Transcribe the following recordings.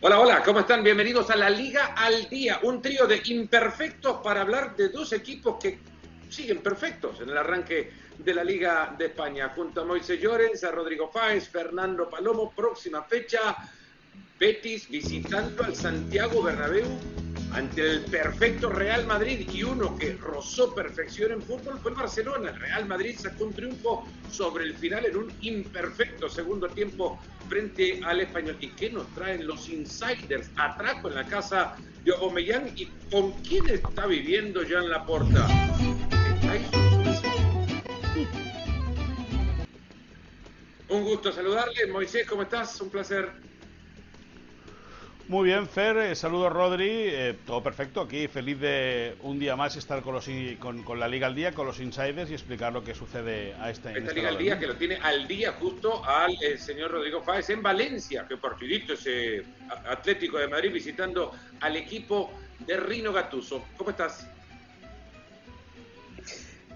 Hola, hola, ¿cómo están? Bienvenidos a la Liga al Día, un trío de imperfectos para hablar de dos equipos que siguen perfectos en el arranque de la Liga de España. Junto a Moisés Llorens, a Rodrigo Fáez, Fernando Palomo, próxima fecha, Betis visitando al Santiago Bernabéu ante el perfecto Real Madrid y uno que rozó perfección en fútbol fue el Barcelona. El Real Madrid sacó un triunfo sobre el final en un imperfecto segundo tiempo frente al español. ¿Y qué nos traen los insiders? Atraco en la casa de Aubameyang y con quién está viviendo Jean Laporta. Un gusto saludarle. Moisés, ¿cómo estás? Un placer. Muy bien, Fer, eh, saludos Rodri, eh, todo perfecto, aquí feliz de un día más estar con, los, con, la Liga al Día, con los insiders y explicar lo que sucede a este Esta Liga al Día que lo tiene al día justo al eh, señor Rodrigo Fáez en Valencia, que partidito ese Atlético de Madrid visitando al equipo de Rino Gatuso. ¿Cómo estás?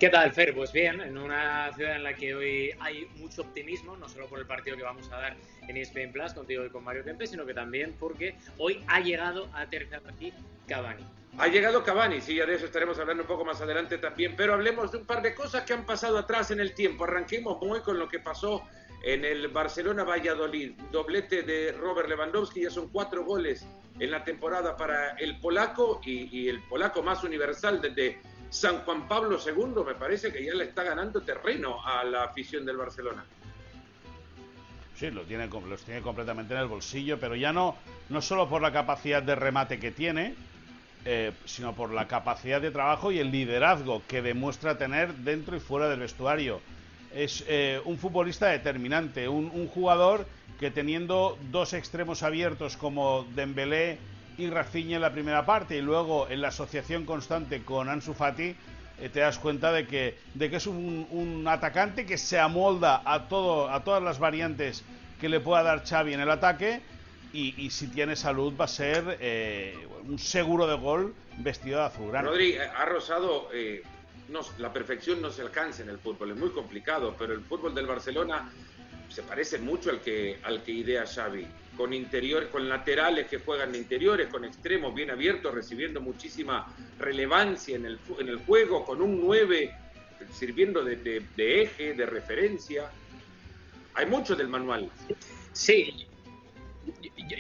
¿Qué tal, Fer? Pues bien, en una ciudad en la que hoy hay mucho optimismo, no solo por el partido que vamos a dar en ESPN Plus contigo y con Mario Kempe, sino que también porque hoy ha llegado a aterrizar aquí Cavani. Ha llegado Cavani, sí, ya de eso estaremos hablando un poco más adelante también, pero hablemos de un par de cosas que han pasado atrás en el tiempo. Arranquemos muy con lo que pasó en el Barcelona Valladolid. Doblete de Robert Lewandowski, ya son cuatro goles en la temporada para el polaco y, y el polaco más universal desde San Juan Pablo II me parece que ya le está ganando terreno a la afición del Barcelona. Sí, lo tiene, los tiene completamente en el bolsillo, pero ya no, no solo por la capacidad de remate que tiene, eh, sino por la capacidad de trabajo y el liderazgo que demuestra tener dentro y fuera del vestuario. Es eh, un futbolista determinante, un, un, jugador que teniendo dos extremos abiertos como Dembélé y Rafinha en la primera parte. Y luego en la asociación constante con Ansu Fati eh, te das cuenta de que, de que es un, atacante que se amolda a, todo, a todas las variantes que le pueda dar Xavi en el ataque. Y, si tiene salud va a ser eh, un seguro de gol vestido de azul. Rodri, eh, ha rozado, la perfección no se alcanza en el fútbol, es muy complicado, pero el fútbol del Barcelona se parece mucho al que, al que idea Xavi con interiores, con laterales que juegan de interiores, con extremos bien abiertos, recibiendo muchísima relevancia en el, en el juego, con un 9 sirviendo de, eje, de referencia. Hay mucho del manual. Sí,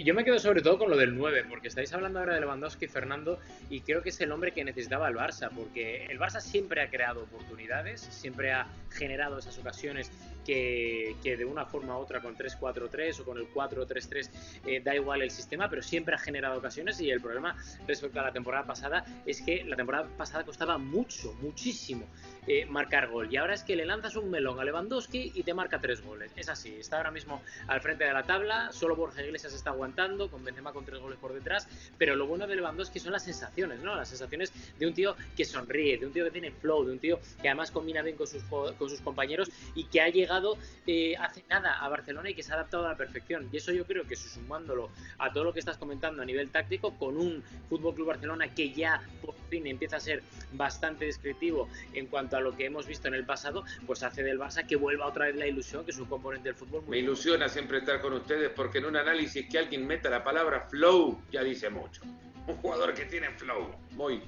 yo, me quedo sobre todo con lo del 9, porque estáis hablando ahora de Lewandowski, Fernando, y creo que es el hombre que necesitaba el Barça, porque el Barça siempre ha creado oportunidades, siempre ha generado esas ocasiones que, de una forma u otra con 3-4-3 o con el 4-3-3 eh, da igual el sistema, pero siempre ha generado ocasiones y el problema respecto a la temporada pasada es que la temporada pasada costaba mucho, muchísimo eh, marcar gol y ahora es que le lanzas un melón a Lewandowski y te marca tres goles. Es así, está ahora mismo al frente de la tabla, solo Borja Iglesias está aguantando, con Benzema con tres goles por detrás, pero lo bueno de Lewandowski son las sensaciones, ¿no? Las sensaciones de un tío que sonríe, de un tío que tiene flow, de un tío que además combina bien con sus, con sus compañeros y que ha llegado eh, hace nada a Barcelona y que se ha adaptado a la perfección. Y eso yo creo que sumándolo a todo lo que estás comentando a nivel táctico, con un Fútbol Club Barcelona que ya por fin empieza a ser bastante descriptivo en cuanto a lo que hemos visto en el pasado, pues hace del Barça que vuelva otra vez la ilusión, que es un componente del fútbol muy Me ilusiona siempre estar con ustedes porque en un análisis que alguien meta la palabra flow ya dice mucho. Un jugador que tiene flow, muy.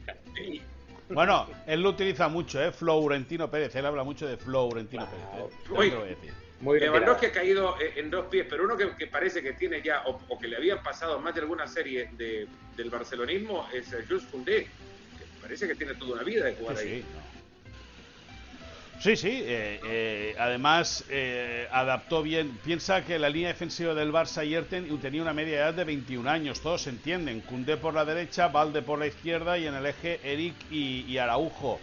Bueno, él lo utiliza mucho, ¿eh? Florentino Pérez. Él habla mucho de Florentino Pérez. ¿eh? Muy, Lewandowski ha caído en dos pies, pero uno que, parece que tiene ya, o, que le habían pasado más de alguna serie de, del barcelonismo, es Jules Fundé, que parece que tiene toda una vida de jugar ahí. Sí, sí. Eh, eh, además, eh, adaptó bien. Piensa que la línea defensiva del Barça ayer tenía una media edad de 21 años. Todos se entienden. Cundé por la derecha, Valde por la izquierda y en el eje Eric y, Araujo.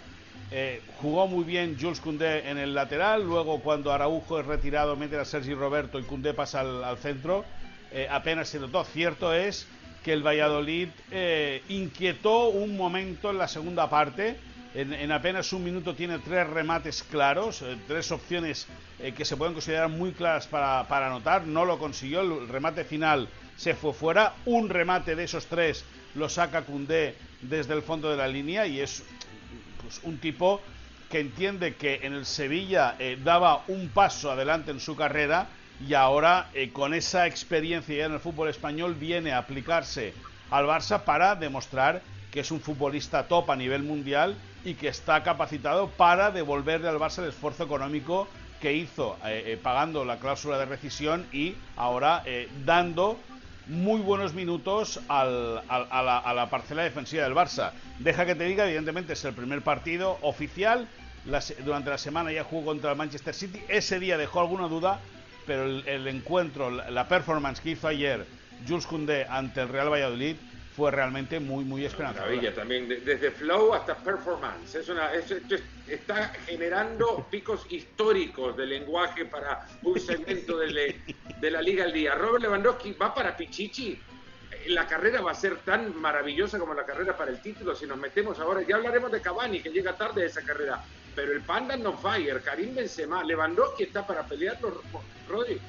jugó muy bien Jules Cundé en el lateral. Luego, cuando Araujo es retirado, mete a Sergi Roberto y Cundé pasa al, centro. apenas se notó. Cierto es que el Valladolid inquietó un momento en la segunda parte en, apenas un minuto tiene tres remates claros, eh, tres opciones eh, que se pueden considerar muy claras para, para anotar. No lo consiguió, el remate final se fue fuera. Un remate de esos tres lo saca Cundé desde el fondo de la línea y es pues, un tipo que entiende que en el Sevilla eh, daba un paso adelante en su carrera y ahora eh, con esa experiencia ya en el fútbol español viene a aplicarse al Barça para demostrar que es un futbolista top a nivel mundial y que está capacitado para devolverle al Barça el esfuerzo económico que hizo eh, eh, pagando la cláusula de rescisión y ahora eh, dando muy buenos minutos a, la, parcela defensiva del Barça. Deja que te diga, evidentemente es el primer partido oficial. durante la semana ya jugó contra el Manchester City. Ese día dejó alguna duda, pero el, el encuentro, la performance que hizo ayer Jules Koundé ante el Real Valladolid fue realmente muy, muy esperanzador. también, desde flow hasta performance. Es una, está generando picos históricos de lenguaje para un segmento de, de la Liga al Día. Robert Lewandowski va para Pichichi. La carrera va a ser tan maravillosa como la carrera para el título si nos metemos ahora. Ya hablaremos de Cavani, que llega tarde de esa carrera. Pero el Panda no fire, Karim Benzema, Lewandowski está para pelearlo, Rodri.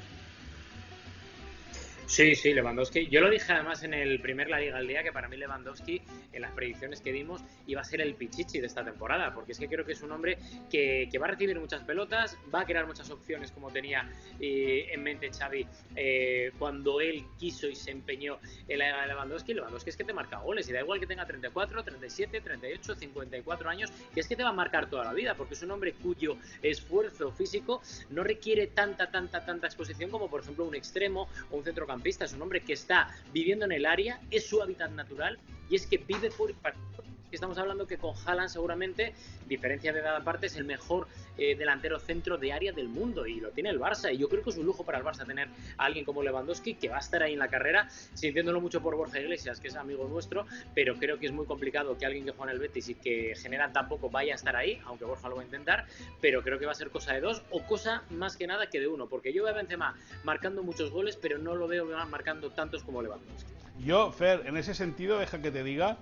Sí, sí, Lewandowski. Yo lo dije además en el primer La Liga al Día que para mí Lewandowski, en las predicciones que dimos, iba a ser el pichichi de esta temporada, porque es que creo que es un hombre que, va a recibir muchas pelotas, va a crear muchas opciones como tenía eh, en mente Xavi eh, cuando él quiso y se empeñó en la Lewandowski. Lewandowski es que te marca goles y da igual que tenga 34, 37, 38, 54 años, que es que te va a marcar toda la vida, porque es un hombre cuyo esfuerzo físico no requiere tanta, tanta, tanta exposición como por ejemplo un extremo o un centrocampista es un hombre que está viviendo en el área, es su hábitat natural y es que vive por estamos hablando que con Haaland seguramente, diferencia de edad aparte, es el mejor eh, delantero centro de área del mundo y lo tiene el Barça. Y yo creo que es un lujo para el Barça tener a alguien como Lewandowski que va a estar ahí en la carrera, sintiéndolo mucho por Borja Iglesias, que es amigo nuestro, pero creo que es muy complicado que alguien que juega en el Betis y que genera tan poco vaya a estar ahí, aunque Borja lo va a intentar, pero creo que va a ser cosa de dos o cosa más que nada que de uno, porque yo veo a Benzema marcando muchos goles, pero no lo veo marcando tantos como Lewandowski. Yo, Fer, en ese sentido, deja que te diga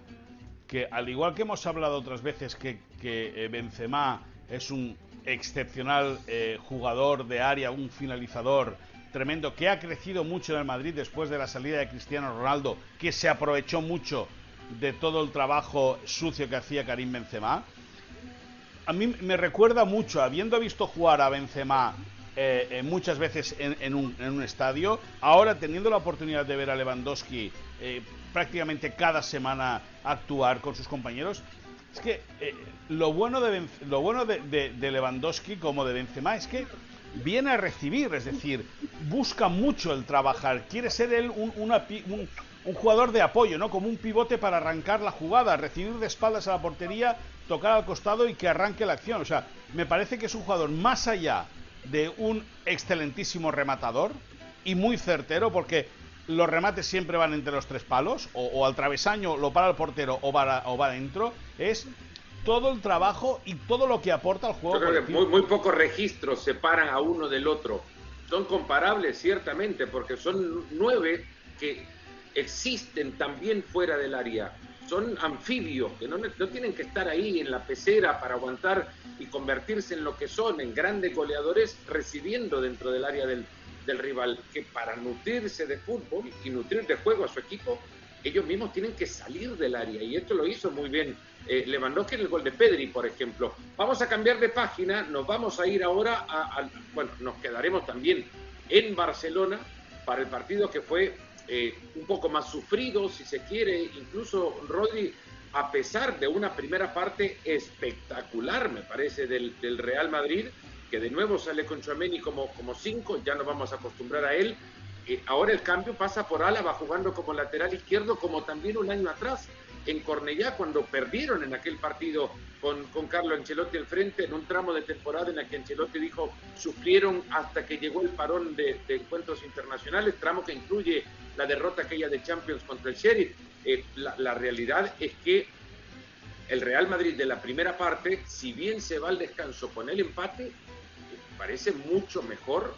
que al igual que hemos hablado otras veces que, que eh, Benzema es un excepcional eh, jugador de área, un finalizador tremendo, que ha crecido mucho en el Madrid después de la salida de Cristiano Ronaldo, que se aprovechó mucho de todo el trabajo sucio que hacía Karim Benzema. A mí me recuerda mucho, habiendo visto jugar a Benzema eh, muchas veces un, en, un, estadio, ahora teniendo la oportunidad de ver a Lewandowski prácticamente cada semana actuar con sus compañeros. Es que eh, lo bueno, de, lo bueno de, Lewandowski como de Benzema es que viene a recibir, es decir, busca mucho el trabajar, quiere ser él un, un, jugador de apoyo, ¿no? Como un pivote para arrancar la jugada, recibir de espaldas a la portería, tocar al costado y que arranque la acción. O sea, me parece que es un jugador más allá de un excelentísimo rematador y muy certero, porque los remates siempre van entre los tres palos, o, al travesaño lo para el portero o va, o va adentro, es todo el trabajo y todo lo que aporta al juego. muy, muy pocos registros separan a uno del otro. Son comparables, ciertamente, porque son nueve que existen también fuera del área. Son anfibios, que no, no tienen que estar ahí en la pecera para aguantar y convertirse en lo que son, en grandes goleadores, recibiendo dentro del área del, del rival, que para nutrirse de fútbol y nutrir de juego a su equipo, ellos mismos tienen que salir del área. Y esto lo hizo muy bien eh, Lewandowski en el gol de Pedri, por ejemplo. Vamos a cambiar de página, nos vamos a ir ahora a, bueno, nos quedaremos también en Barcelona para el partido que fue eh, un poco más sufrido, si se quiere, incluso Rodri, a pesar de una primera parte espectacular, me parece, del, del Real Madrid, que de nuevo sale con Chouameni como, como cinco, ya nos vamos a acostumbrar a él. Eh, ahora el cambio pasa por Álava jugando como lateral izquierdo, como también un año atrás en Cornellá, cuando perdieron en aquel partido con, con Carlo Ancelotti al frente, en un tramo de temporada en el que Ancelotti dijo sufrieron hasta que llegó el parón de, encuentros internacionales, tramo que incluye la derrota aquella de Champions contra el Sheriff. Eh, la, la realidad es que el Real Madrid de la primera parte, si bien se va al descanso con el empate, parece mucho mejor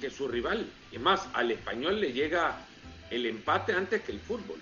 que su rival. Y más, al español le llega el empate antes que el fútbol.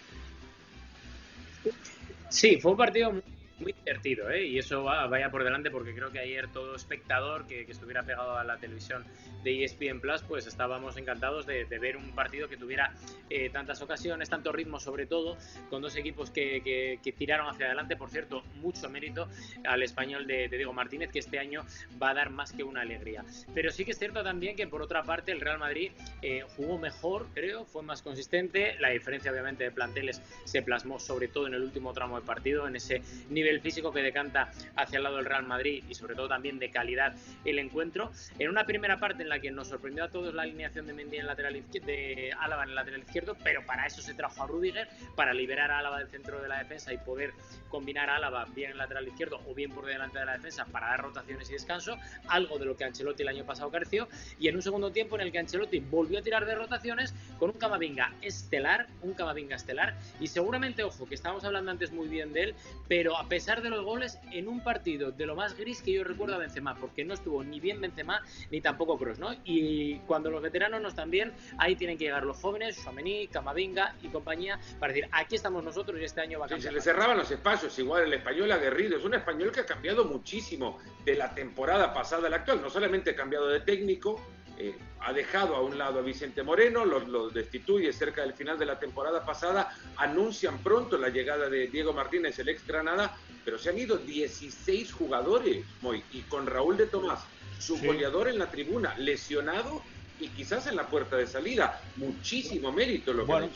Sí, fue un partido divertido, ¿eh? Y eso vaya por delante porque creo que ayer todo espectador que, estuviera pegado a la televisión de ESPN Plus, pues estábamos encantados de, ver un partido que tuviera eh, tantas ocasiones, tanto ritmo sobre todo, con dos equipos que, tiraron hacia adelante. Por cierto, mucho mérito al español de, Diego Martínez, que este año va a dar más que una alegría. Pero sí que es cierto también que por otra parte el Real Madrid eh, jugó mejor, creo, fue más consistente. La diferencia obviamente de planteles se plasmó sobre todo en el último tramo del partido, en ese nivel el físico que decanta hacia el lado del Real Madrid y sobre todo también de calidad el encuentro. En una primera parte en la que nos sorprendió a todos la alineación de Mendy en lateral izquierdo, de Álava en el lateral izquierdo, pero para eso se trajo a Rudiger, para liberar a Álava del centro de la defensa y poder combinar a Álava bien en el lateral izquierdo o bien por delante de la defensa para dar rotaciones y descanso, algo de lo que Ancelotti el año pasado careció, y en un segundo tiempo en el que Ancelotti volvió a tirar de rotaciones con un Camavinga estelar, un Camavinga estelar, y seguramente, ojo, que estábamos hablando antes muy bien de él, pero a de los goles, en un partido de lo más gris que yo recuerdo a Benzema, porque no estuvo ni bien Benzema ni tampoco Kroos, ¿no? Y cuando los veteranos no están bien, ahí tienen que llegar los jóvenes, Suamení, Camavinga y compañía, para decir, aquí estamos nosotros y este año va a cambiar. se le cerraban los espacios, igual el español aguerrido, es un español que ha cambiado muchísimo de la temporada pasada a la actual, no solamente ha cambiado de técnico, eh, ha dejado a un lado a Vicente Moreno, lo, destituye cerca del final de la temporada pasada, anuncian pronto la llegada de Diego Martínez, el ex Granada, pero se han ido 16 jugadores, y con Raúl de Tomás, su goleador en la tribuna, lesionado y quizás en la puerta de salida. Muchísimo mérito lo que bueno.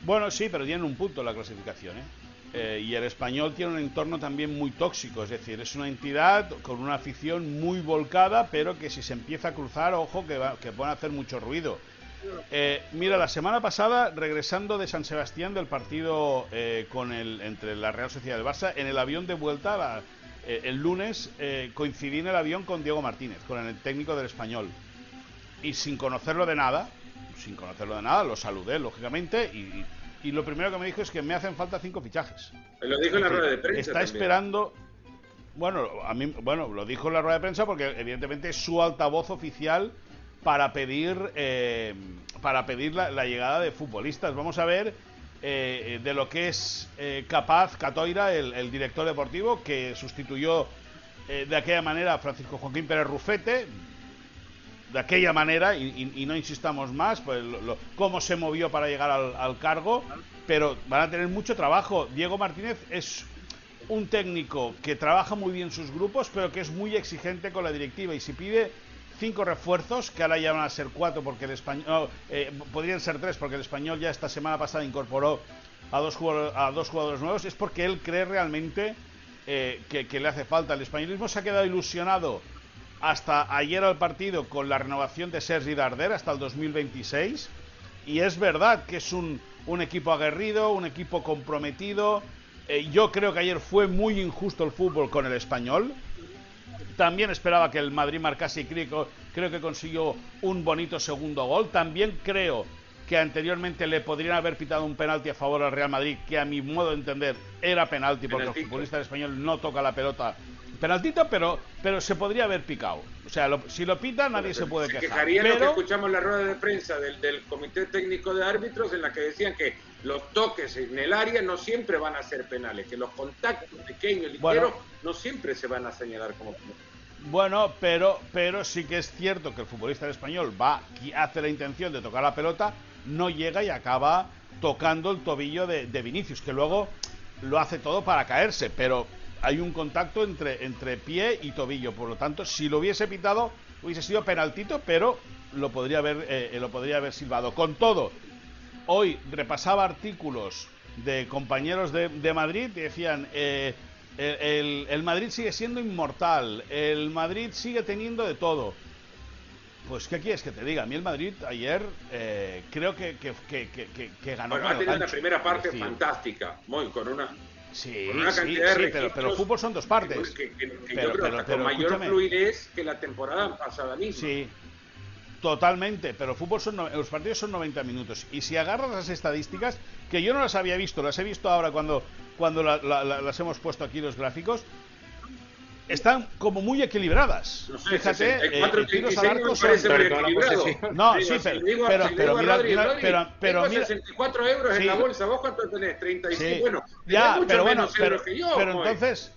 Bueno, sí, pero tienen un punto la clasificación, ¿eh? Eh, y el español tiene un entorno también muy tóxico, es decir, es una entidad con una afición muy volcada, pero que si se empieza a cruzar, ojo, que, va, que pueden hacer mucho ruido. Eh, mira, la semana pasada, regresando de San Sebastián del partido eh, con el, entre la Real Sociedad del Barça, en el avión de vuelta, el lunes, coincidí en el avión con Diego Martínez, con el técnico del español. Y sin conocerlo de nada, sin conocerlo de nada, lo saludé, lógicamente, y y lo primero que me dijo es que me hacen falta cinco fichajes. Lo dijo en la rueda de prensa. Está esperando. Bueno, a mí, bueno, lo dijo en la rueda de prensa porque evidentemente es su altavoz oficial para pedir eh, para pedir la, llegada de futbolistas. Vamos a ver eh, de lo que es eh, capaz Catoira, el, director deportivo, que sustituyó de aquella manera a Francisco Joaquín Pérez Rufete, de aquella manera, y, no insistamos más, pues cómo se movió para llegar al, cargo, pero van a tener mucho trabajo. Diego Martínez es un técnico que trabaja muy bien sus grupos, pero que es muy exigente con la directiva y si pide cinco refuerzos, que ahora ya van a ser cuatro porque el español, eh, podrían ser tres porque el español ya esta semana pasada incorporó a dos jugadores, a dos jugadores nuevos, es porque él cree realmente eh, que, que le hace falta. El españolismo se ha quedado ilusionado hasta ayer al partido con la renovación de Sergi Darder hasta el 2026. Y es verdad que es un, un equipo aguerrido, un equipo comprometido. Eh, yo creo que ayer fue muy injusto el fútbol con el español. También esperaba que el Madrid marcase y creo, creo que consiguió un bonito segundo gol. También creo que anteriormente le podrían haber pitado un penalti a favor al Real Madrid, que a mi modo de entender era penalti, porque el futbolista español no toca la pelota penaltito, pero, pero se podría haber picado. O sea, si lo pita, nadie se puede quejar. Quejaría lo que escuchamos la rueda de prensa del, del, Comité Técnico de Árbitros, en la que decían que los toques en el área no siempre van a ser penales, que los contactos pequeños, ligeros, no siempre se van a señalar como penales. Bueno, pero, pero sí que es cierto que el futbolista español va, hace la intención de tocar la pelota, no llega y acaba tocando el tobillo de, de Vinicius, que luego lo hace todo para caerse, pero hay un contacto entre, entre pie y tobillo. Por lo tanto, si lo hubiese pitado, hubiese sido penaltito, pero lo podría haber, eh, lo podría haber silbado. Con todo, hoy repasaba artículos de compañeros de, Madrid y decían, eh, el, Madrid sigue siendo inmortal, el Madrid sigue teniendo de todo. Pues, ¿qué quieres que te diga? A mí el Madrid ayer eh, creo que, que, que, ganó. Bueno, ha tenido una primera parte fantástica, muy, con una Sí, sí, sí pero, el fútbol son dos partes. pero, con mayor fluidez que la temporada pasada misma. Sí, totalmente, pero fútbol son los partidos son 90 minutos. Y si agarras las estadísticas, que yo no las había visto, las he visto ahora cuando, cuando las hemos puesto aquí los gráficos, están como muy equilibradas. No sé, Fíjate, el eh, 4 en tiros al 36 arco son-. No, Digo, sí, pero- pero- pero mira, Rodri, mira, Rodri, pero- pero tengo mira- 64 euros en Sí. la bolsa, ¿vos cuánto tenés? 35, Sí, bueno, ya, mucho pero bueno, menos pero, euros que yo. pero entonces,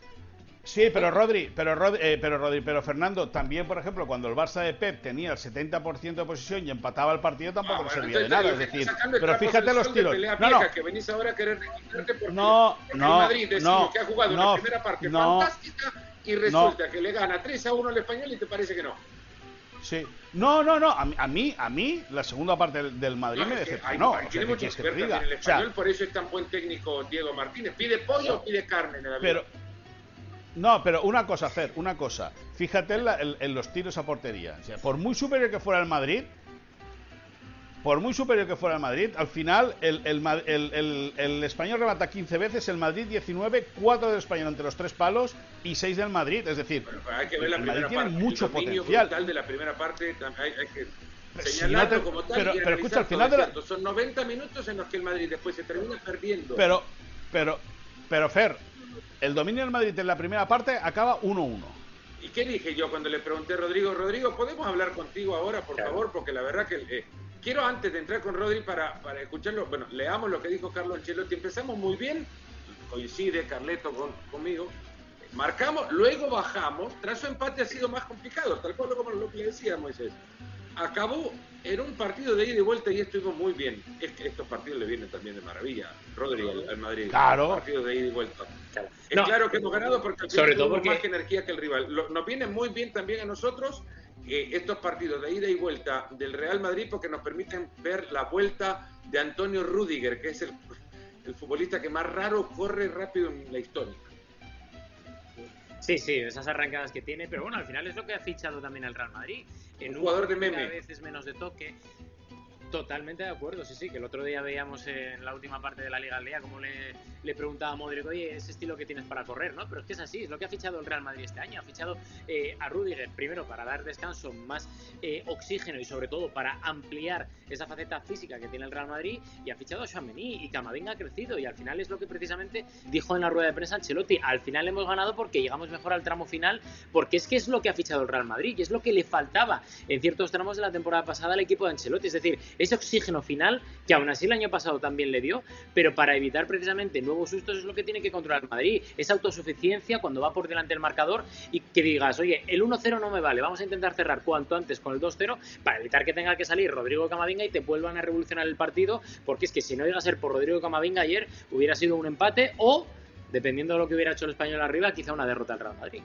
sí, pero Rodri, pero Rodri, eh, pero Rodri, pero Fernando, también, por ejemplo, cuando el Barça de Pep tenía el 70% de posesión y empataba el partido, tampoco Ah, le bueno, servía de nada, es decir, pero fíjate los tiros. No, no, que venís ahora a querer registrarte porque No, porque no, Madrid decimos no, que ha jugado una primera parte no, fantástica y resulta que le gana 3 a 1 al español y te parece que no. sí. No, no, no, a mí, a mí, a mí la segunda parte del, del Madrid me decepcionó. hay- o sea, tiene ¿qué mucho quieres que también el O sea, español, por eso es tan buen técnico Diego Martínez. ¿Pide pollo o pide carne en la vida? Pero, no, pero una cosa, hacer, una cosa. Fíjate en, la- en- en los tiros a portería. O sea, por muy superior que fuera el Madrid, por muy superior que fuera el Madrid, al final el, el el- el- el español rebata 15 veces, el Madrid 19, 4 del español entre los tres palos y 6 del Madrid. Es decir, hay que ver la el Madrid tiene parte. mucho el dominio potencial. de la primera parte hay, hay que Pero si señalarlo no te- como tal pero- y pero escucha, al final de la-. Son 90 minutos en los que el Madrid después se termina perdiendo. pero, pero, pero Fer, el dominio del Madrid en la primera parte acaba 1-1. ¿Y qué dije yo cuando le pregunté a Rodrigo? Rodrigo, ¿podemos hablar contigo ahora, por Claro. favor? Porque la verdad que eh, quiero antes de entrar con Rodri para, para escucharlo, bueno, leamos lo que dijo Carlos Ancelotti. Empezamos muy bien, coincide Carleto con, conmigo. Marcamos, luego bajamos. Tras su empate ha sido más complicado, tal cual como lo que le decía Moisés. Acabó en un partido de ida y vuelta y estuvimos muy bien. Es que estos partidos le vienen también de maravilla, Rodri al, al Madrid. Claro. Partidos de ida y vuelta. Claro. Es No, claro que hemos ganado porque sobre todo porque- más energía que el rival. Lo- nos viene muy bien también a nosotros eh, estos partidos de ida y vuelta del Real Madrid porque nos permiten ver la vuelta de Antonio Rudiger, que es el, el futbolista que más raro corre rápido en la historia. Sí, sí, esas arrancadas que tiene, pero bueno, al final es lo que ha fichado también el Real Madrid. En Un un jugador de meme. A veces menos de toque. Totalmente de acuerdo, sí, sí, que el otro día veíamos en la última parte de la Liga Aldea como le, le preguntaba a Modric, oye, ese estilo que tienes para correr, ¿no? Pero es que es así, es lo que ha fichado el Real Madrid este año. Ha fichado eh, a Rudiger, primero para dar descanso, más eh, oxígeno y sobre todo para ampliar esa faceta física que tiene el Real Madrid y ha fichado a Chouameni y Camavinga ha crecido y al final es lo que precisamente dijo en la rueda de prensa Ancelotti, al final hemos ganado porque llegamos mejor al tramo final porque es que es lo que ha fichado el Real Madrid y es lo que le faltaba en ciertos tramos de la temporada pasada al equipo de Ancelotti, es decir, ese oxígeno final que aún así el año pasado también le dio, pero para evitar precisamente nuevos sustos es lo que tiene que controlar el Madrid, esa autosuficiencia cuando va por delante del marcador y que digas, oye, el 1-0 no me vale, vamos a intentar cerrar cuanto antes con el 2-0 para evitar que tenga que salir Rodrigo Camavinga y te vuelvan a revolucionar el partido, porque es que si no llega a ser por Rodrigo Camavinga ayer hubiera sido un empate o, dependiendo de lo que hubiera hecho el español arriba, quizá una derrota al Real Madrid.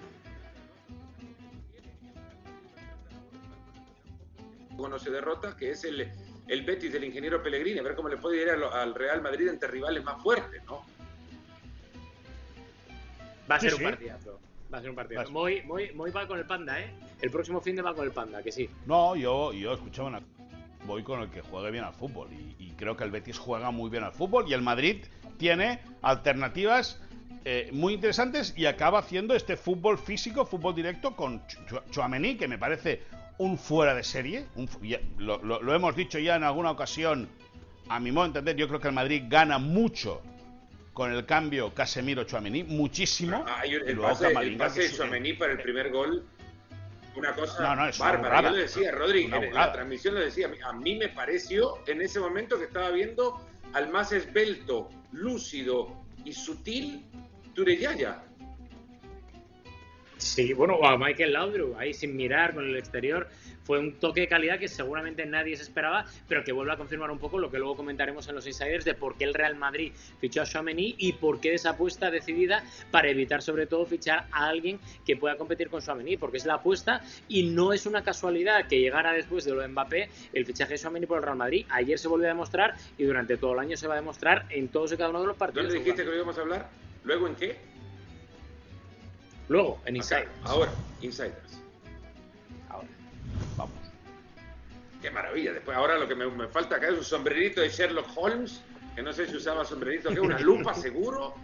Cuando se derrota, que es el, el Betis del ingeniero Pellegrini, a ver cómo le puede ir lo- al Real Madrid entre rivales más fuertes, ¿no? Va a ser sí. un partidazo. Va a ser un partidazo. Muy, muy, muy va con el panda, ¿eh? El próximo fin de va con el panda, que sí. No, yo, yo escuchaba una... Voy con el que juegue bien al fútbol y, y creo que el Betis juega muy bien al fútbol y el Madrid tiene alternativas eh, muy interesantes y acaba haciendo este fútbol físico, fútbol directo con Ch- Chouameni, que me parece un fuera de serie. un ya- lo, lo- lo hemos dicho ya en alguna ocasión. A mi modo de entender, yo creo que el Madrid gana mucho con el cambio Casemiro-Chouameni, muchísimo. Ah, y Y el pase, el pase de. Chouameni para el primer gol, una cosa No, no, es una bárbara. burrada. Yo le decía, Rodri, Una en la transmisión le decía, a mí me pareció en ese momento que estaba viendo al más esbelto, lúcido y sutil Tureyaya. Sí, bueno, a Michael Laudrup, ahí sin mirar con el exterior. Fue un toque de calidad que seguramente nadie se esperaba, pero que vuelve a confirmar un poco lo que luego comentaremos en los insiders de por qué el Real Madrid fichó a Chouameni y por qué esa apuesta decidida para evitar sobre todo fichar a alguien que pueda competir con Chouameni, porque es la apuesta y no es una casualidad que llegara después de lo de Mbappé el fichaje de Chouameni por el Real Madrid. Ayer se volvió a demostrar y durante todo el año se va a demostrar en todos y cada uno de los partidos. ¿Dónde dijiste que lo íbamos a hablar? ¿Luego en qué? Luego, en Acá. Insiders. Ahora, Insiders. Ahora. Vamos. Qué maravilla. Después, ahora lo que me, me falta acá es un sombrerito de Sherlock Holmes, que no sé si usaba sombrerito, que una lupa seguro.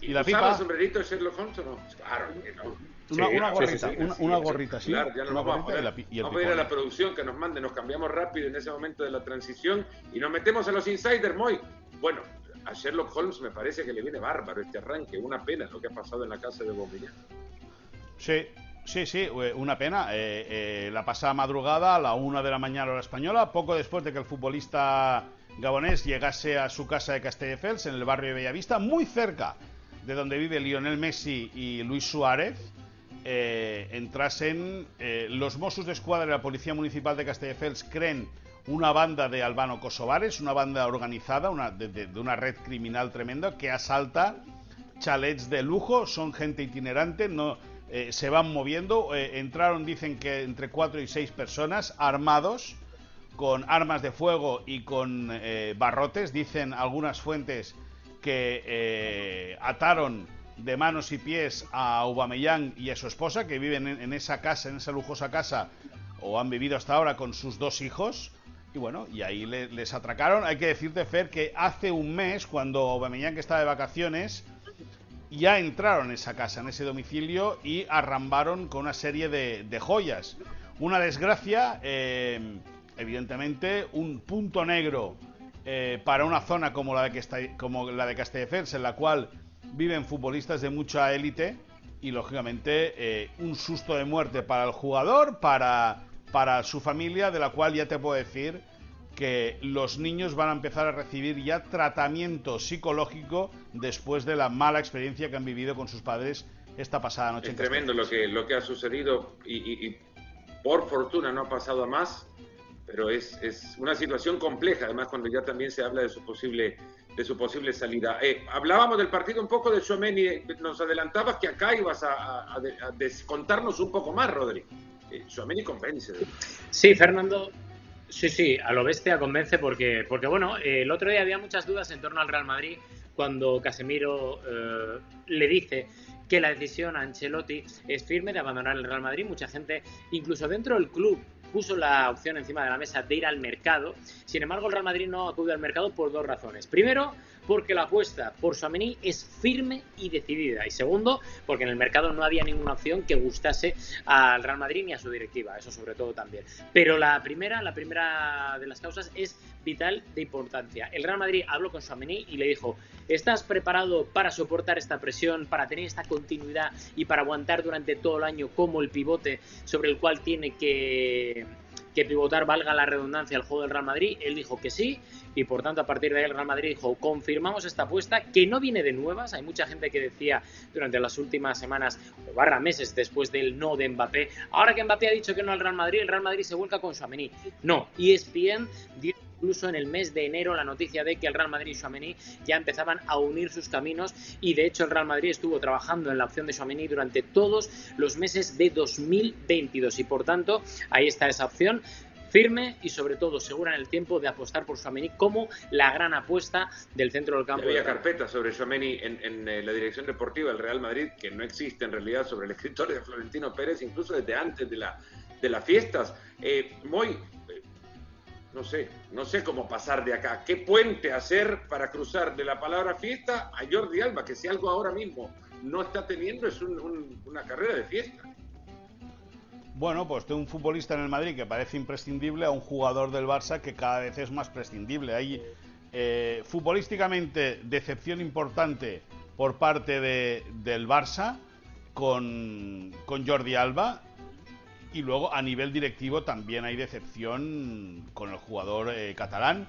¿Y la ¿Usaba pipa? sombrerito de Sherlock Holmes o no? Claro que no. Una, Sí, una sí, gorrita, sí, sí, una, Sí, gorrita así, claro, ya una vamos a y, la y el vamos a pedir a la producción que nos mande, nos cambiamos rápido en ese momento de la transición y nos metemos a los insiders, Moy. Bueno, a Sherlock Holmes me parece que le viene bárbaro este arranque. Una pena lo que ha pasado en la casa de Bombeñán. Sí, sí, sí, eh, una pena. Eh, la pasada madrugada, a la una de la mañana hora española, poco después de que el futbolista gabonés llegase a su casa de Castelldefels, en el barrio de Bellavista, muy cerca de donde vive Lionel Messi y Luis Suárez, eh, entrasen eh, los Mossos de Escuadra y la Policía Municipal de Castelldefels creen una banda de albano-kosovares, una banda organizada, una, de, una red criminal tremenda que asalta chalets de lujo, son gente itinerante, no eh, se van moviendo, entraron dicen que entre cuatro y seis personas armados con armas de fuego y con barrotes, dicen algunas fuentes que ataron de manos y pies a Aubameyang y a su esposa, que viven en, esa casa, en esa lujosa casa, o han vivido hasta ahora con sus dos hijos. Y bueno, y ahí les atracaron. Hay que decirte, Fer, que hace un mes, cuando Aubameyang estaba de vacaciones, ya entraron en esa casa, en ese domicilio, y arrambaron con una serie de, joyas. Una desgracia, eh, evidentemente, un punto negro eh, para una zona como la de, como la de Castelldefels, en la cual viven futbolistas de mucha élite y lógicamente eh, un susto de muerte para el jugador, para, para su familia, de la cual ya te puedo decir que los niños van a empezar a recibir ya tratamiento psicológico después de la mala experiencia que han vivido con sus padres esta pasada noche. Es tremendo lo que, lo que ha sucedido y, y, por fortuna no ha pasado a más, pero es, es una situación compleja, además cuando ya también se habla de su posible de su posible salida. Eh, hablábamos del partido un poco de Chomeni, nos adelantabas que acá ibas a, contarnos un poco más, Rodri. Eh, convence. Sí, Fernando, sí, sí, a lo bestia convence porque, porque bueno, el otro día había muchas dudas en torno al Real Madrid cuando Casemiro le dice que la decisión a Ancelotti es firme de abandonar el Real Madrid. Mucha gente, incluso dentro del club, puso la opción encima de la mesa de ir al mercado. Sin embargo, el Real Madrid no acude al mercado por dos razones. Primero, porque la apuesta por Suamení es firme y decidida. Y segundo, porque en el mercado no había ninguna opción que gustase al Real Madrid ni a su directiva. Eso sobre todo también. Pero la primera, la primera de las causas es vital de importancia. El Real Madrid habló con Suamení y le dijo, ¿estás preparado para soportar esta presión, para tener esta continuidad y para aguantar durante todo el año como el pivote sobre el cual tiene que que pivotar valga la redundancia al juego del Real Madrid. Él dijo que sí y por tanto a partir de ahí el Real Madrid dijo confirmamos esta apuesta que no viene de nuevas. Hay mucha gente que decía durante las últimas semanas o barra meses después del no de Mbappé, ahora que Mbappé ha dicho que no al Real Madrid, el Real Madrid se vuelca con Suamení. No, ESPN dio incluso en el mes de enero la noticia de que el Real Madrid y Suamení ya empezaban a unir sus caminos y de hecho el Real Madrid estuvo trabajando en la opción de Suamení durante todos los meses de 2022 y por tanto ahí está esa opción firme y sobre todo segura en el tiempo de apostar por Suamení como la gran apuesta del centro del campo. Había carpeta sobre Suamení en, eh, la dirección deportiva del Real Madrid que no existe en realidad sobre el escritorio de Florentino Pérez incluso desde antes de, la, de las fiestas. Eh, muy no sé, no sé cómo pasar de acá. ¿Qué puente hacer para cruzar de la palabra fiesta a Jordi Alba? Que si algo ahora mismo no está teniendo es una carrera de fiesta. Bueno, pues de un futbolista en el Madrid que parece imprescindible a un jugador del Barça que cada vez es más prescindible. Hay eh, futbolísticamente decepción importante por parte de, del Barça con, con Jordi Alba y luego a nivel directivo también hay decepción con el jugador eh, catalán,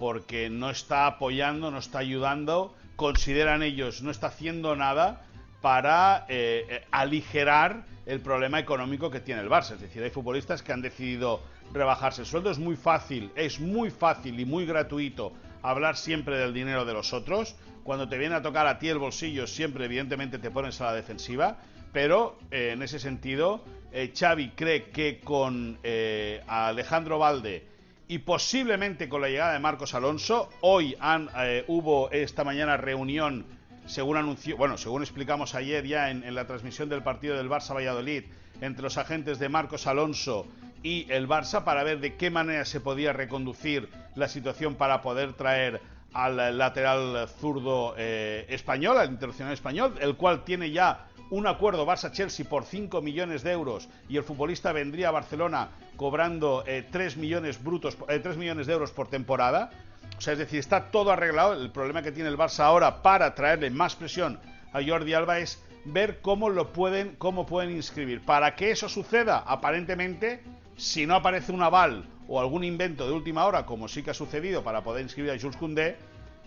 porque no está apoyando, no está ayudando, consideran ellos, no está haciendo nada para eh, eh, aligerar el problema económico que tiene el Barça. Es decir, hay futbolistas que han decidido rebajarse el sueldo. Es muy fácil, es muy fácil y muy gratuito hablar siempre del dinero de los otros. Cuando te viene a tocar a ti el bolsillo, siempre evidentemente te pones a la defensiva. Pero en ese sentido, eh, Xavi cree que con eh, Alejandro Valde y posiblemente con la llegada de Marcos Alonso, hoy han, eh, hubo esta mañana reunión, según anunció, bueno, según explicamos ayer ya en, la transmisión del partido del Barça Valladolid, entre los agentes de Marcos Alonso y el Barça para ver de qué manera se podía reconducir la situación para poder traer al lateral zurdo español, al internacional español, el cual tiene ya un acuerdo Barça-Chelsea por 5 millones de euros y el futbolista vendría a Barcelona cobrando 3 eh, millones brutos, 3 eh, millones de euros por temporada. O sea, es decir, está todo arreglado. El problema que tiene el Barça ahora para traerle más presión a Jordi Alba es ver cómo lo pueden, cómo pueden inscribir. Para que eso suceda, aparentemente, si no aparece un aval o algún invento de última hora, como sí que ha sucedido para poder inscribir a Jules Koundé,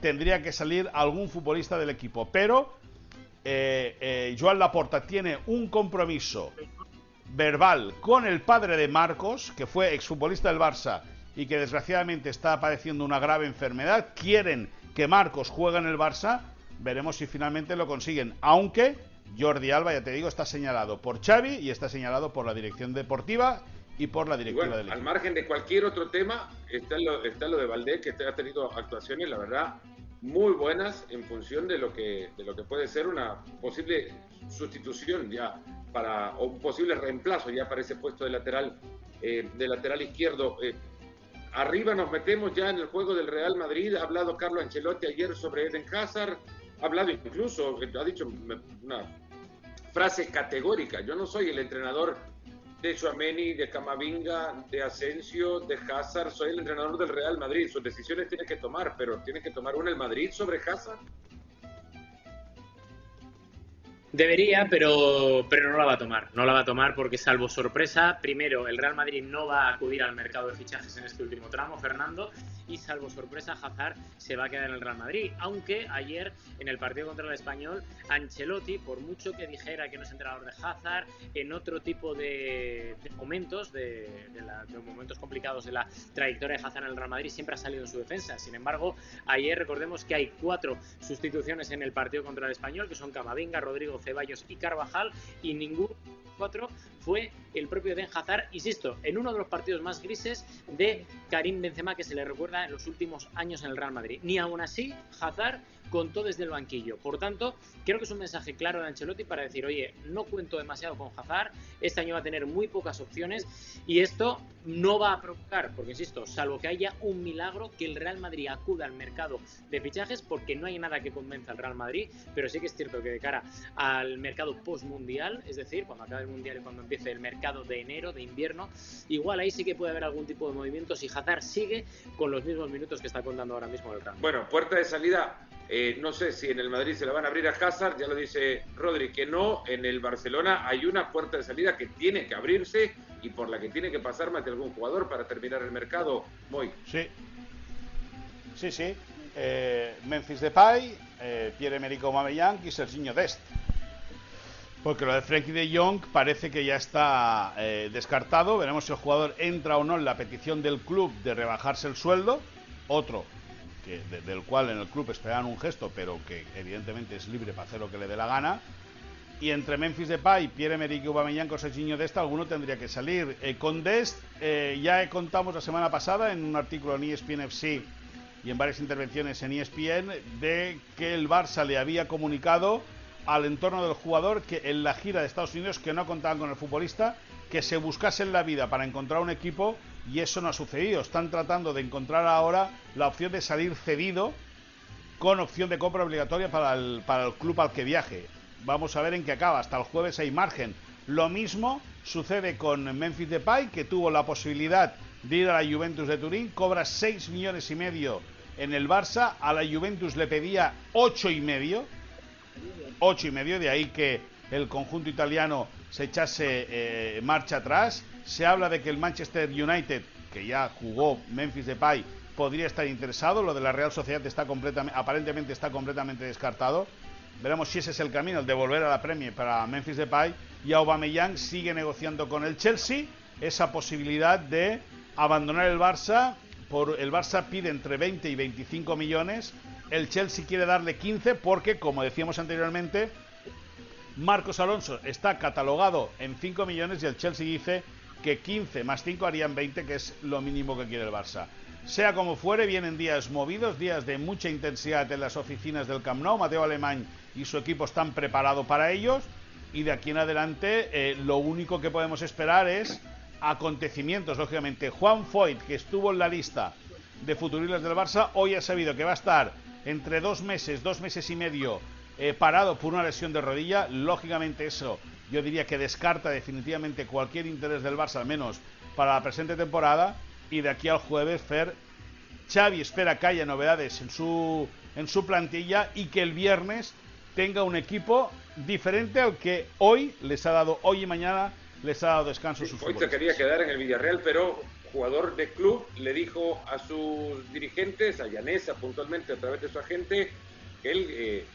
tendría que salir algún futbolista del equipo. Pero eh, eh, Joan Laporta tiene un compromiso verbal con el padre de Marcos, que fue exfutbolista del Barça y que desgraciadamente está padeciendo una grave enfermedad. Quieren que Marcos juegue en el Barça. Veremos si finalmente lo consiguen. Aunque Jordi Alba, ya te digo, está señalado por Xavi y está señalado por la dirección deportiva y por la directiva del Al margen de cualquier otro tema, está lo, está lo de Valdés, que ha tenido actuaciones, la verdad, muy buenas en función de lo que, de lo que puede ser una posible sustitución ya para, o un posible reemplazo ya para ese puesto de lateral, eh, de lateral izquierdo. Eh, arriba nos metemos ya en el juego del Real Madrid. Ha hablado Carlo Ancelotti ayer sobre Eden Hazard. Ha hablado incluso, ha dicho una frase categórica. Yo no soy el entrenador de Chuameni, de Camavinga, de Asensio, de Hazard. Soy el entrenador del Real Madrid. Sus decisiones tiene que tomar, pero tiene que tomar una el Madrid sobre Hazard. Debería, pero, pero no la va a tomar. No la va a tomar porque, salvo sorpresa, primero, el Real Madrid no va a acudir al mercado de fichajes en este último tramo, Fernando, y salvo sorpresa, Hazard se va a quedar en el Real Madrid. Aunque ayer, en el partido contra el Español, Ancelotti, por mucho que dijera que no es entrenador de Hazard, en otro tipo de, momentos, de, de, momentos complicados de la trayectoria de Hazard en el Real Madrid, siempre ha salido en su defensa. Sin embargo, ayer recordemos que hay cuatro sustituciones en el partido contra el Español, que son Camavinga, Rodrigo Ceballos y Carvajal, y ningún cuatro fue el propio Den Hazard, insisto, en uno de los partidos más grises de Karim Benzema que se le recuerda en los últimos años en el Real Madrid. Ni aún así, Hazard contó desde el banquillo. Por tanto, creo que es un mensaje claro de Ancelotti para decir, oye, no cuento demasiado con Hazard, este año va a tener muy pocas opciones y esto no va a provocar, porque insisto, salvo que haya un milagro, que el Real Madrid acuda al mercado de fichajes, porque no hay nada que convenza al Real Madrid, pero sí que es cierto que de cara al mercado post-mundial, es decir, cuando acabe el mundial y cuando empiece el mercado de enero, de invierno, igual ahí sí que puede haber algún tipo de movimiento si Hazard sigue con los mismos minutos que está contando ahora mismo el Real. Bueno, puerta de salida eh, no sé si en el Madrid se la van a abrir a Hazard, ya lo dice Rodri, que no. En el Barcelona hay una puerta de salida que tiene que abrirse y por la que tiene que pasar más de algún jugador para terminar el mercado. Muy. Sí. Sí, sí. Eh, Memphis Depay, eh, Pierre-Emerick Aubameyang y Serginho Dest. Porque lo de Frankie de Jong parece que ya está eh, descartado. Veremos si el jugador entra o no en la petición del club de rebajarse el sueldo. Otro del cual en el club esperaban un gesto, pero que evidentemente es libre para hacer lo que le dé la gana. Y entre Memphis Depay, Pierre-Emerick Aubameyang, Cosechino de esta, alguno tendría que salir. Eh, con Dest eh, ya contamos la semana pasada en un artículo en ESPN FC y en varias intervenciones en ESPN de que el Barça le había comunicado al entorno del jugador que en la gira de Estados Unidos que no contaban con el futbolista, que se buscasen la vida para encontrar un equipo y eso no ha sucedido. Están tratando de encontrar ahora la opción de salir cedido con opción de compra obligatoria para el, para el club al que viaje. Vamos a ver en qué acaba. Hasta el jueves hay margen. Lo mismo sucede con Memphis Depay, que tuvo la posibilidad de ir a la Juventus de Turín, cobra 6 millones y medio en el Barça, a la Juventus le pedía 8 y medio, 8 y medio, de ahí que el conjunto italiano se echase eh, marcha atrás. Se habla de que el Manchester United, que ya jugó Memphis Depay, podría estar interesado. Lo de la Real Sociedad está completamente, aparentemente está completamente descartado. Veremos si ese es el camino, el de volver a la Premier para Memphis Depay. Y Aubameyang sigue negociando con el Chelsea esa posibilidad de abandonar el Barça. Por, el Barça pide entre 20 y 25 millones. El Chelsea quiere darle 15 porque, como decíamos anteriormente, Marcos Alonso está catalogado en 5 millones y el Chelsea dice que 15 más 5 harían 20, que es lo mínimo que quiere el Barça. Sea como fuere, vienen días movidos, días de mucha intensidad en las oficinas del Camp Nou. Mateo Alemán y su equipo están preparados para ellos. Y de aquí en adelante, eh, lo único que podemos esperar es acontecimientos, lógicamente. Juan Foyt, que estuvo en la lista de futuribles del Barça, hoy ha sabido que va a estar entre dos meses, dos meses y medio eh, parado por una lesión de rodilla. Lógicamente eso yo diría que descarta definitivamente cualquier interés del Barça, al menos para la presente temporada. Y de aquí al jueves, Fer, Xavi espera que haya novedades en su, en su plantilla y que el viernes tenga un equipo diferente al que hoy les ha dado, hoy y mañana les ha dado descanso sí, Hoy se quería quedar en el Villarreal, pero jugador de club le dijo a sus dirigentes, a Llanesa puntualmente a través de su agente, que él eh,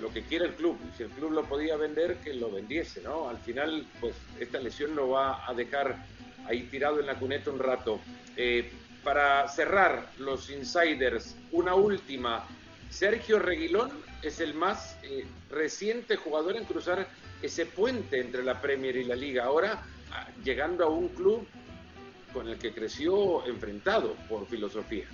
lo que quiera el club, si el club lo podía vender, que lo vendiese, ¿no? Al final, pues esta lesión lo va a dejar ahí tirado en la cuneta un rato. Eh, para cerrar los insiders, una última. Sergio Reguilón es el más eh, reciente jugador en cruzar ese puente entre la Premier y la Liga. Ahora ah, llegando a un club con el que creció enfrentado por filosofía.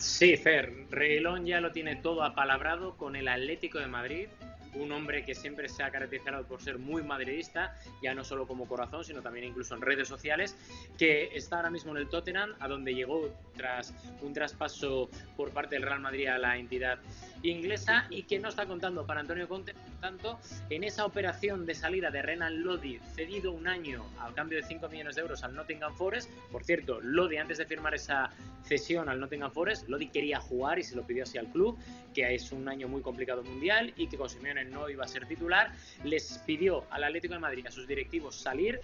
Sí, Fer, Reguilón ya lo tiene todo apalabrado con el Atlético de Madrid un hombre que siempre se ha caracterizado por ser muy madridista, ya no solo como corazón, sino también incluso en redes sociales, que está ahora mismo en el Tottenham, a donde llegó tras un traspaso por parte del Real Madrid a la entidad inglesa y que no está contando para Antonio Conte. Por tanto, en esa operación de salida de Renan Lodi, cedido un año al cambio de 5 millones de euros al Nottingham Forest, por cierto, Lodi antes de firmar esa cesión al Nottingham Forest, Lodi quería jugar y se lo pidió así al club, que es un año muy complicado mundial y que con Simeone no iba a ser titular, les pidió al Atlético de Madrid a sus directivos salir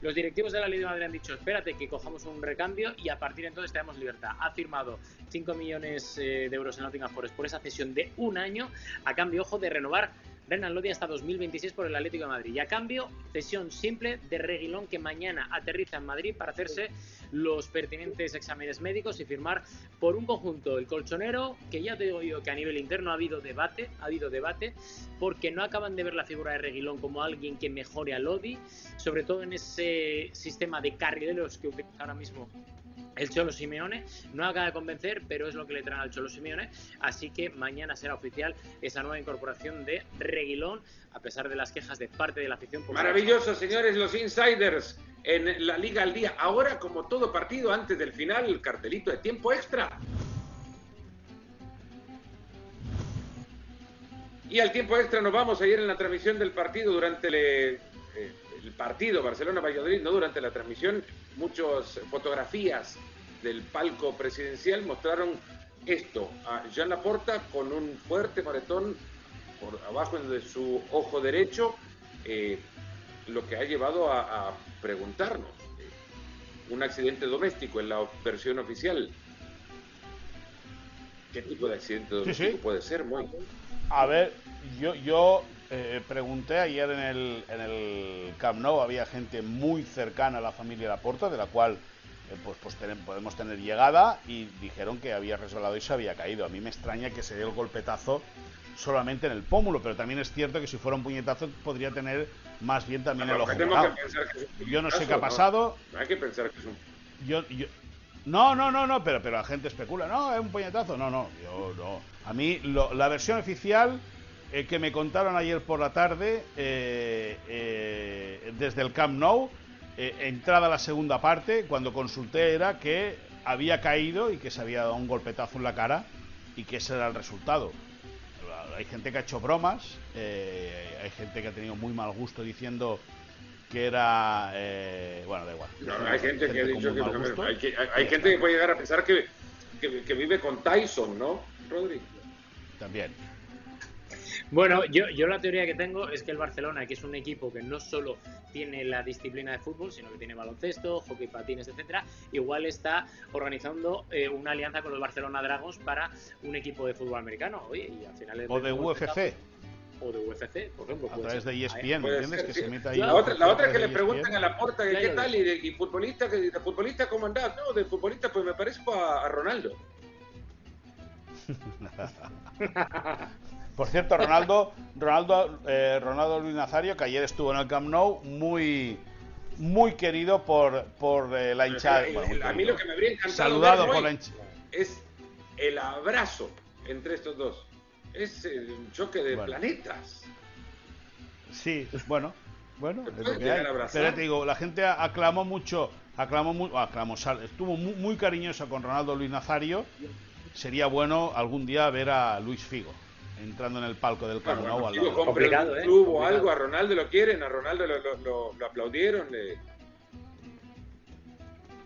los directivos de la Liga de Madrid han dicho, espérate que cojamos un recambio y a partir de entonces tenemos libertad. Ha firmado 5 millones eh, de euros en Nottingham Forest por esa cesión de un año, a cambio, ojo, de renovar Renan Lodi hasta 2026 por el Atlético de Madrid. Y a cambio, cesión simple de Reguilón que mañana aterriza en Madrid para hacerse los pertinentes exámenes médicos y firmar por un conjunto el colchonero, que ya te digo yo que a nivel interno ha habido debate, ha habido debate, porque no acaban de ver la figura de Reguilón como alguien que mejore a Lodi, sobre todo en ese sistema de carrileros que utiliza ahora mismo el Cholo Simeone. No acaba de convencer, pero es lo que le traen al Cholo Simeone. Así que mañana será oficial esa nueva incorporación de Reguilón, a pesar de las quejas de parte de la afición. Maravilloso, señores, los insiders en la Liga al Día. Ahora, como todo partido, antes del final, el cartelito de tiempo extra. Y al tiempo extra nos vamos ayer en la transmisión del partido durante el, eh, el partido Barcelona-Valladolid, no durante la transmisión, muchas fotografías del palco presidencial mostraron esto, a Jean Laporta con un fuerte moretón por abajo de su ojo derecho, eh, lo que ha llevado a, preguntarnos, eh, un accidente doméstico en la versión oficial. ¿Qué tipo de accidente doméstico puede ser, muy? A ver, yo, yo eh, pregunté ayer en el, en el Camp Nou, había gente muy cercana a la familia Laporta, de la cual eh, pues, pues podemos tener llegada, y dijeron que había resbalado y se había caído. A mí me extraña que se dé el golpetazo solamente en el pómulo, pero también es cierto que si fuera un puñetazo podría tener más bien también el ojo. Yo no sé qué ha pasado. No hay que pensar que es un... Yo, yo, no, no, no, no, pero, pero la gente especula. No, es un puñetazo. No, no, yo no. A mí la versión oficial eh, que me contaron ayer por la tarde eh, eh, desde el Camp Nou, entrada la segunda parte, cuando consulté era que había caído y que se había dado un golpetazo en la cara y que ese era el resultado. Hay gente que ha hecho bromas, hay gente que ha tenido muy mal gusto diciendo que era bueno da igual. Hay gente, que ha dicho que, hay, gente que puede llegar a pensar que, que, vive con Tyson no Rodri. También bueno, yo, yo la teoría que tengo es que el Barcelona, que es un equipo que no solo tiene la disciplina de fútbol, sino que tiene baloncesto, hockey, patines, etcétera, igual está organizando eh, una alianza con los Barcelona Dragons para un equipo de fútbol americano. Oye, y al final o de UFC. O de UFC, por ejemplo. A través de ESPN, ¿me entiendes? que se meta ahí. La otra, la otra que le preguntan a la porta, ¿qué tal? Y de futbolista, de futbolista cómo andás? No, de futbolista pues me parezco a, a Ronaldo. Por cierto, Ronaldo, Ronaldo, eh, Ronaldo Luis Nazario, que ayer estuvo en el Camp Nou, muy muy querido por, por eh, la hinchada. a mí lo que me habría encantado Saludado por la es el abrazo entre estos dos. Es un choque de planetas. Sí, bueno, bueno, Pero te digo, la gente aclamó mucho, aclamó, aclamó estuvo muy, muy cariñosa con Ronaldo Luis Nazario. Sería bueno algún día ver a Luis Figo entrando en el palco del Camp. Complicado, un ¿eh? club o algo, a Ronaldo lo quieren, a Ronaldo lo, lo, lo, aplaudieron.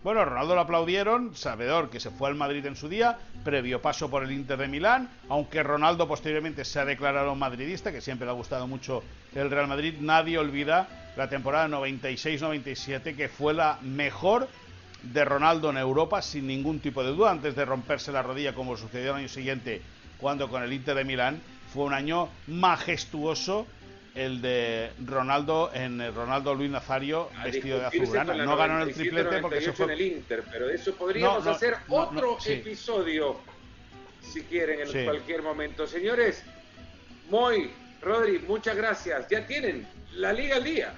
Bueno, Ronaldo lo aplaudieron, sabedor que se fue al Madrid en su día, previo paso por el Inter de Milán, aunque Ronaldo posteriormente se ha declarado madridista, que siempre le ha gustado mucho el Real Madrid, nadie olvida la temporada 96-97, que fue la mejor de Ronaldo en Europa, sin ningún tipo de duda, antes de romperse la rodilla como sucedió el año siguiente cuando con el Inter de Milán, fue un año majestuoso el de Ronaldo en Ronaldo Luis Nazario vestido de azulgrana. No ganó el triplete porque se fue en el Inter, pero eso podríamos hacer otro episodio si quieren en cualquier momento. Señores, Moy, Rodri, muchas gracias. Ya tienen la liga al día.